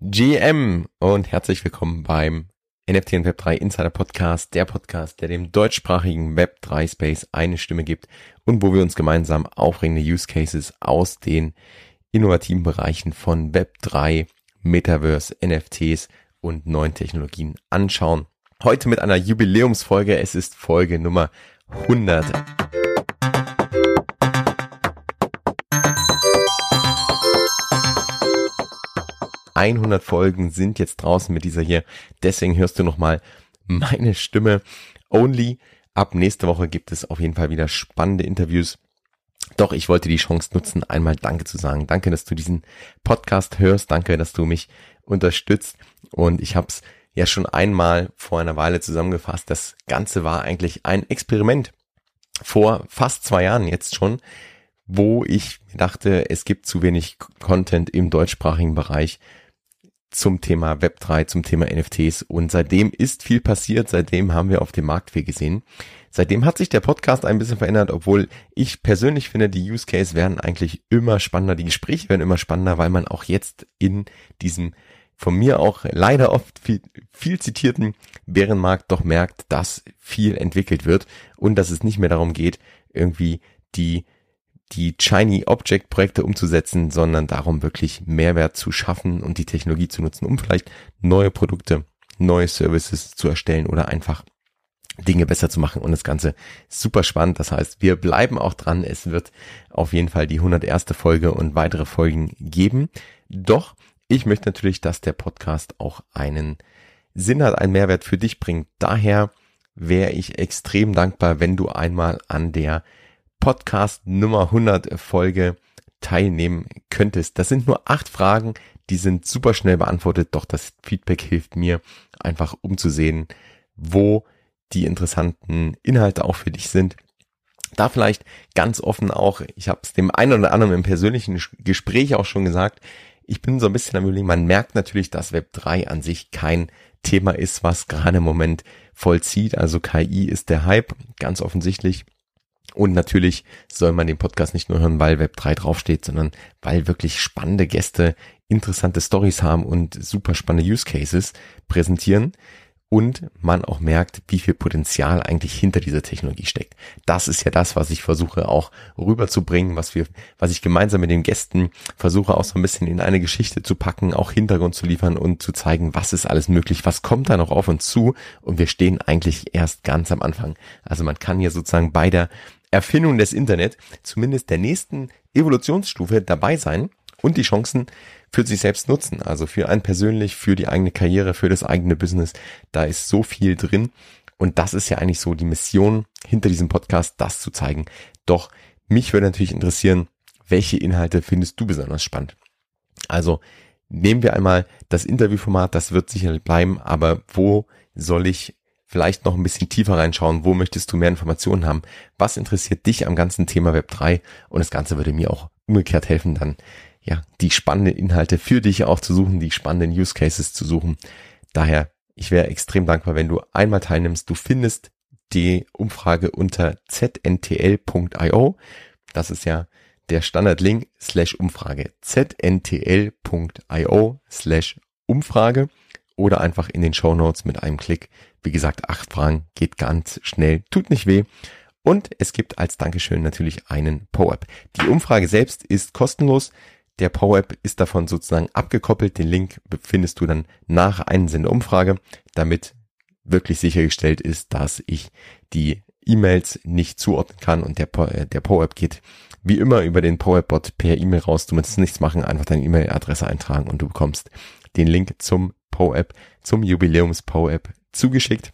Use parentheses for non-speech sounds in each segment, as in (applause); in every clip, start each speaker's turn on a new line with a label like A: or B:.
A: GM und herzlich willkommen beim NFT und Web3 Insider Podcast, der Podcast, der dem deutschsprachigen Web3 Space eine Stimme gibt und wo wir uns gemeinsam aufregende Use Cases aus den innovativen Bereichen von Web3, Metaverse, NFTs und neuen Technologien anschauen. Heute mit einer Jubiläumsfolge. Es ist Folge Nummer 100. 100 Folgen sind jetzt draußen mit dieser hier. Deswegen hörst du nochmal meine Stimme only. Ab nächste Woche gibt es auf jeden Fall wieder spannende Interviews. Doch ich wollte die Chance nutzen, einmal Danke zu sagen. Danke, dass du diesen Podcast hörst. Danke, dass du mich unterstützt. Und ich habe es ja schon einmal vor einer Weile zusammengefasst. Das Ganze war eigentlich ein Experiment vor fast zwei Jahren jetzt schon, wo ich dachte, es gibt zu wenig Content im deutschsprachigen Bereich zum Thema Web3, zum Thema NFTs und seitdem ist viel passiert, seitdem haben wir auf dem Markt viel gesehen. Seitdem hat sich der Podcast ein bisschen verändert, obwohl ich persönlich finde, die Use Case werden eigentlich immer spannender, die Gespräche werden immer spannender, weil man auch jetzt in diesem von mir auch leider oft viel, viel zitierten Bärenmarkt doch merkt, dass viel entwickelt wird und dass es nicht mehr darum geht, irgendwie die die Shiny Object Projekte umzusetzen, sondern darum wirklich Mehrwert zu schaffen und die Technologie zu nutzen, um vielleicht neue Produkte, neue Services zu erstellen oder einfach Dinge besser zu machen und das Ganze super spannend. Das heißt, wir bleiben auch dran. Es wird auf jeden Fall die 101. Folge und weitere Folgen geben. Doch ich möchte natürlich, dass der Podcast auch einen Sinn hat, einen Mehrwert für dich bringt. Daher wäre ich extrem dankbar, wenn du einmal an der Podcast Nummer 100 Folge teilnehmen könntest. Das sind nur acht Fragen, die sind super schnell beantwortet, doch das Feedback hilft mir einfach umzusehen, wo die interessanten Inhalte auch für dich sind. Da vielleicht ganz offen auch, ich habe es dem einen oder anderen im persönlichen Gespräch auch schon gesagt, ich bin so ein bisschen am überlegen, man merkt natürlich, dass Web 3 an sich kein Thema ist, was gerade im Moment vollzieht. Also KI ist der Hype, ganz offensichtlich. Und natürlich soll man den Podcast nicht nur hören, weil Web3 draufsteht, sondern weil wirklich spannende Gäste interessante Stories haben und super spannende Use Cases präsentieren und man auch merkt, wie viel Potenzial eigentlich hinter dieser Technologie steckt. Das ist ja das, was ich versuche auch rüberzubringen, was wir, was ich gemeinsam mit den Gästen versuche auch so ein bisschen in eine Geschichte zu packen, auch Hintergrund zu liefern und zu zeigen, was ist alles möglich, was kommt da noch auf uns zu und wir stehen eigentlich erst ganz am Anfang. Also man kann hier sozusagen bei der Erfindung des Internet zumindest der nächsten Evolutionsstufe dabei sein und die Chancen für sich selbst nutzen. Also für einen persönlich, für die eigene Karriere, für das eigene Business. Da ist so viel drin. Und das ist ja eigentlich so die Mission hinter diesem Podcast, das zu zeigen. Doch mich würde natürlich interessieren, welche Inhalte findest du besonders spannend? Also nehmen wir einmal das Interviewformat, das wird sicherlich bleiben, aber wo soll ich vielleicht noch ein bisschen tiefer reinschauen, wo möchtest du mehr Informationen haben, was interessiert dich am ganzen Thema Web 3 und das Ganze würde mir auch umgekehrt helfen, dann ja, die spannenden Inhalte für dich auch zu suchen, die spannenden Use Cases zu suchen. Daher, ich wäre extrem dankbar, wenn du einmal teilnimmst. Du findest die Umfrage unter zntl.io. Das ist ja der Standardlink slash Umfrage. zntl.io slash Umfrage oder einfach in den Show Notes mit einem Klick. Wie gesagt, acht Fragen geht ganz schnell, tut nicht weh. Und es gibt als Dankeschön natürlich einen PowerApp. Die Umfrage selbst ist kostenlos. Der PowerApp ist davon sozusagen abgekoppelt. Den Link findest du dann nach Einsenden der Umfrage, damit wirklich sichergestellt ist, dass ich die E-Mails nicht zuordnen kann und der, äh, der PowerApp geht wie immer über den PowerApp-Bot per E-Mail raus. Du musst nichts machen, einfach deine E-Mail-Adresse eintragen und du bekommst den Link zum PowerApp, zum Jubiläums PowerApp zugeschickt.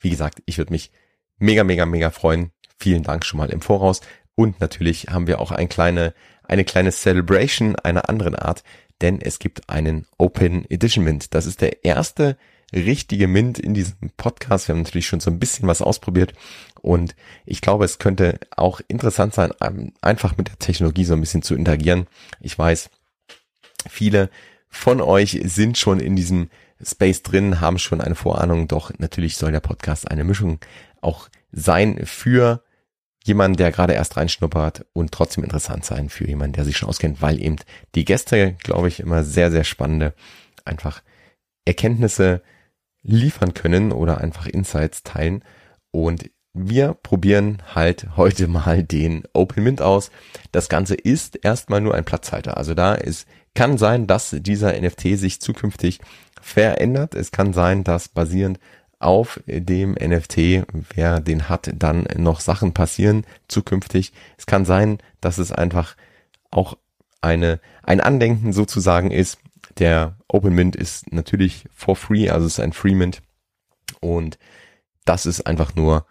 A: Wie gesagt, ich würde mich mega, mega, mega freuen. Vielen Dank schon mal im Voraus. Und natürlich haben wir auch eine kleine, eine kleine Celebration einer anderen Art, denn es gibt einen Open Edition Mint. Das ist der erste richtige Mint in diesem Podcast. Wir haben natürlich schon so ein bisschen was ausprobiert und ich glaube, es könnte auch interessant sein, einfach mit der Technologie so ein bisschen zu interagieren. Ich weiß, viele von euch sind schon in diesem Space drin, haben schon eine Vorahnung, doch natürlich soll der Podcast eine Mischung auch sein für jemand, der gerade erst reinschnuppert und trotzdem interessant sein für jemanden, der sich schon auskennt, weil eben die Gäste, glaube ich, immer sehr, sehr spannende einfach Erkenntnisse liefern können oder einfach Insights teilen. Und wir probieren halt heute mal den Open Mint aus. Das Ganze ist erstmal nur ein Platzhalter. Also da ist, kann sein, dass dieser NFT sich zukünftig verändert. Es kann sein, dass basierend auf dem NFT, wer den hat, dann noch Sachen passieren zukünftig. Es kann sein, dass es einfach auch eine, ein Andenken sozusagen ist. Der Open Mint ist natürlich for free, also es ist ein Free Mint. Und das ist einfach nur,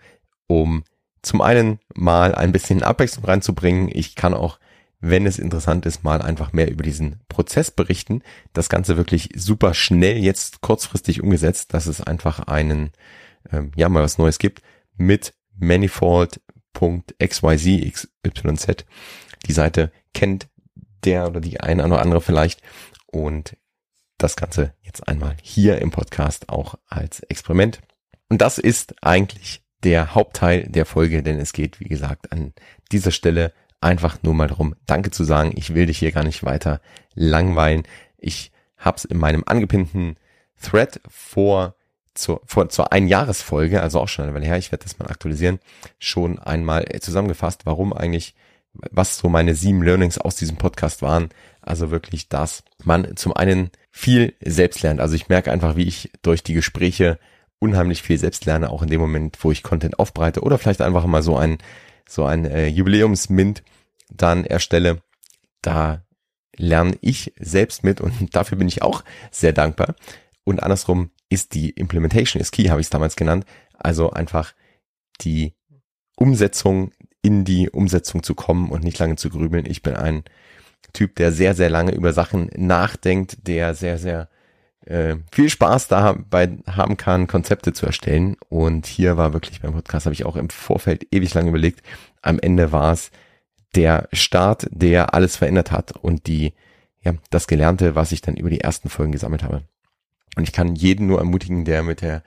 A: um zum einen mal ein bisschen Abwechslung reinzubringen. Ich kann auch wenn es interessant ist, mal einfach mehr über diesen Prozess berichten. Das Ganze wirklich super schnell jetzt kurzfristig umgesetzt, dass es einfach einen, ähm, ja, mal was Neues gibt mit manifold.xyz, XYZ. Die Seite kennt der oder die eine oder andere vielleicht und das Ganze jetzt einmal hier im Podcast auch als Experiment. Und das ist eigentlich der Hauptteil der Folge, denn es geht, wie gesagt, an dieser Stelle einfach nur mal darum, Danke zu sagen. Ich will dich hier gar nicht weiter langweilen. Ich hab's in meinem angepinnten Thread vor zur, vor, zur Einjahresfolge, also auch schon eine Weile her, ich werde das mal aktualisieren, schon einmal zusammengefasst, warum eigentlich, was so meine sieben Learnings aus diesem Podcast waren. Also wirklich, dass man zum einen viel selbst lernt. Also ich merke einfach, wie ich durch die Gespräche unheimlich viel selbst lerne, auch in dem Moment, wo ich Content aufbreite oder vielleicht einfach mal so ein so ein äh, Jubiläumsmint dann erstelle, da lerne ich selbst mit und (laughs) dafür bin ich auch sehr dankbar. Und andersrum ist die Implementation is key, habe ich es damals genannt. Also einfach die Umsetzung in die Umsetzung zu kommen und nicht lange zu grübeln. Ich bin ein Typ, der sehr, sehr lange über Sachen nachdenkt, der sehr, sehr äh, viel Spaß dabei haben kann, Konzepte zu erstellen. Und hier war wirklich beim Podcast, habe ich auch im Vorfeld ewig lang überlegt. Am Ende war es der Start, der alles verändert hat und die, ja, das Gelernte, was ich dann über die ersten Folgen gesammelt habe. Und ich kann jeden nur ermutigen, der mit der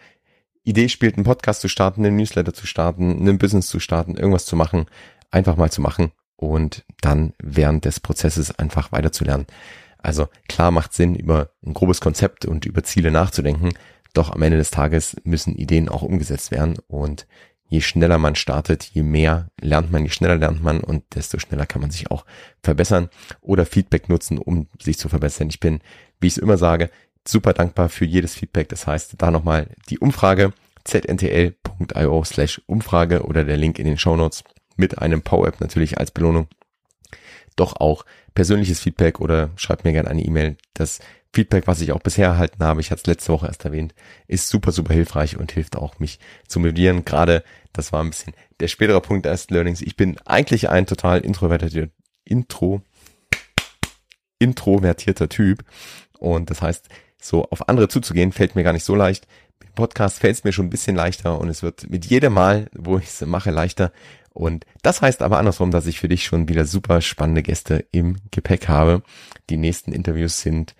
A: Idee spielt, einen Podcast zu starten, einen Newsletter zu starten, einen Business zu starten, irgendwas zu machen, einfach mal zu machen und dann während des Prozesses einfach weiterzulernen. Also klar macht Sinn, über ein grobes Konzept und über Ziele nachzudenken, doch am Ende des Tages müssen Ideen auch umgesetzt werden und je schneller man startet, je mehr lernt man, je schneller lernt man und desto schneller kann man sich auch verbessern oder Feedback nutzen, um sich zu verbessern. Ich bin, wie ich es immer sage, super dankbar für jedes Feedback. Das heißt, da nochmal die Umfrage zntl.io slash Umfrage oder der Link in den Show Notes mit einem Power-App natürlich als Belohnung. Doch auch persönliches Feedback oder schreibt mir gerne eine E-Mail. Das Feedback, was ich auch bisher erhalten habe, ich hatte es letzte Woche erst erwähnt, ist super, super hilfreich und hilft auch mich zu motivieren. Gerade, das war ein bisschen der spätere Punkt des Learnings. Ich bin eigentlich ein total introvertierter, intro, introvertierter Typ. Und das heißt, so auf andere zuzugehen, fällt mir gar nicht so leicht. Mit Podcast fällt es mir schon ein bisschen leichter und es wird mit jedem Mal, wo ich es mache, leichter. Und das heißt aber andersrum, dass ich für dich schon wieder super spannende Gäste im Gepäck habe. Die nächsten Interviews sind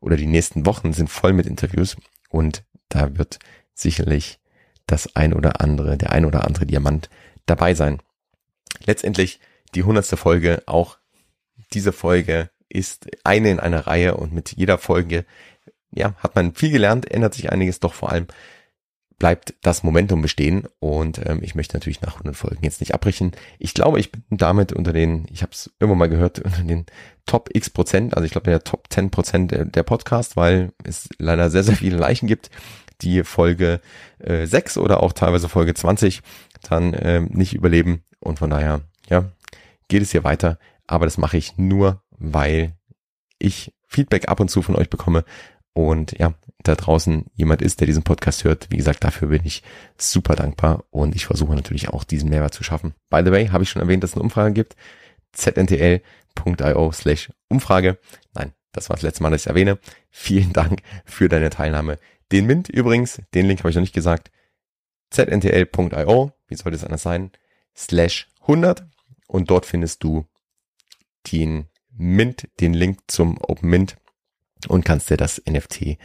A: oder die nächsten Wochen sind voll mit Interviews und da wird sicherlich das ein oder andere, der ein oder andere Diamant dabei sein. Letztendlich die hundertste Folge, auch diese Folge ist eine in einer Reihe und mit jeder Folge, ja, hat man viel gelernt, ändert sich einiges, doch vor allem bleibt das Momentum bestehen und ähm, ich möchte natürlich nach 100 Folgen jetzt nicht abbrechen. Ich glaube, ich bin damit unter den, ich habe es irgendwann mal gehört, (laughs) unter den Top X Prozent, also ich glaube der Top 10 Prozent der, der Podcast, weil es leider sehr, sehr viele Leichen gibt, die Folge äh, 6 oder auch teilweise Folge 20 dann äh, nicht überleben. Und von daher, ja, geht es hier weiter, aber das mache ich nur, weil ich Feedback ab und zu von euch bekomme und ja, da draußen jemand ist, der diesen Podcast hört, wie gesagt, dafür bin ich super dankbar und ich versuche natürlich auch diesen Mehrwert zu schaffen. By the way, habe ich schon erwähnt, dass es eine Umfrage gibt. zntl.io slash Umfrage. Nein, das war das letzte Mal, dass ich erwähne. Vielen Dank für deine Teilnahme. Den Mint übrigens, den Link habe ich noch nicht gesagt. zntl.io, wie soll das anders sein? Slash 100 und dort findest du den Mint, den Link zum Open Mint und kannst dir das NFT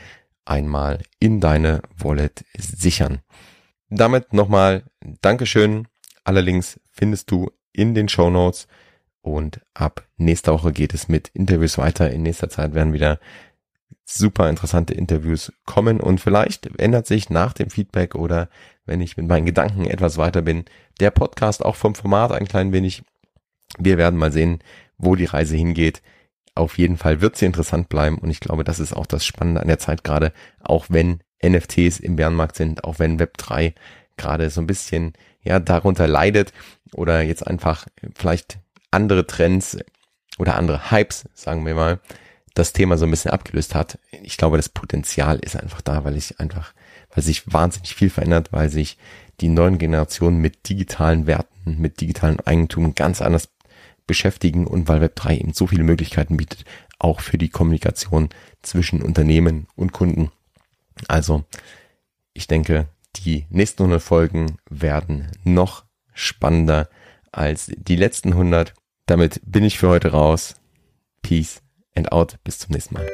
A: einmal in deine Wallet sichern. Damit nochmal Dankeschön. Alle Links findest du in den Show Notes. Und ab nächster Woche geht es mit Interviews weiter. In nächster Zeit werden wieder super interessante Interviews kommen und vielleicht ändert sich nach dem Feedback oder wenn ich mit meinen Gedanken etwas weiter bin, der Podcast auch vom Format ein klein wenig. Wir werden mal sehen, wo die Reise hingeht. Auf jeden Fall wird sie interessant bleiben und ich glaube, das ist auch das Spannende an der Zeit gerade, auch wenn NFTs im Bärenmarkt sind, auch wenn Web3 gerade so ein bisschen ja darunter leidet oder jetzt einfach vielleicht andere Trends oder andere Hypes, sagen wir mal, das Thema so ein bisschen abgelöst hat. Ich glaube, das Potenzial ist einfach da, weil ich einfach, weil sich wahnsinnig viel verändert, weil sich die neuen Generationen mit digitalen Werten, mit digitalen Eigentum ganz anders beschäftigen und weil Web3 eben so viele Möglichkeiten bietet, auch für die Kommunikation zwischen Unternehmen und Kunden. Also, ich denke, die nächsten 100 Folgen werden noch spannender als die letzten 100. Damit bin ich für heute raus. Peace and out. Bis zum nächsten Mal.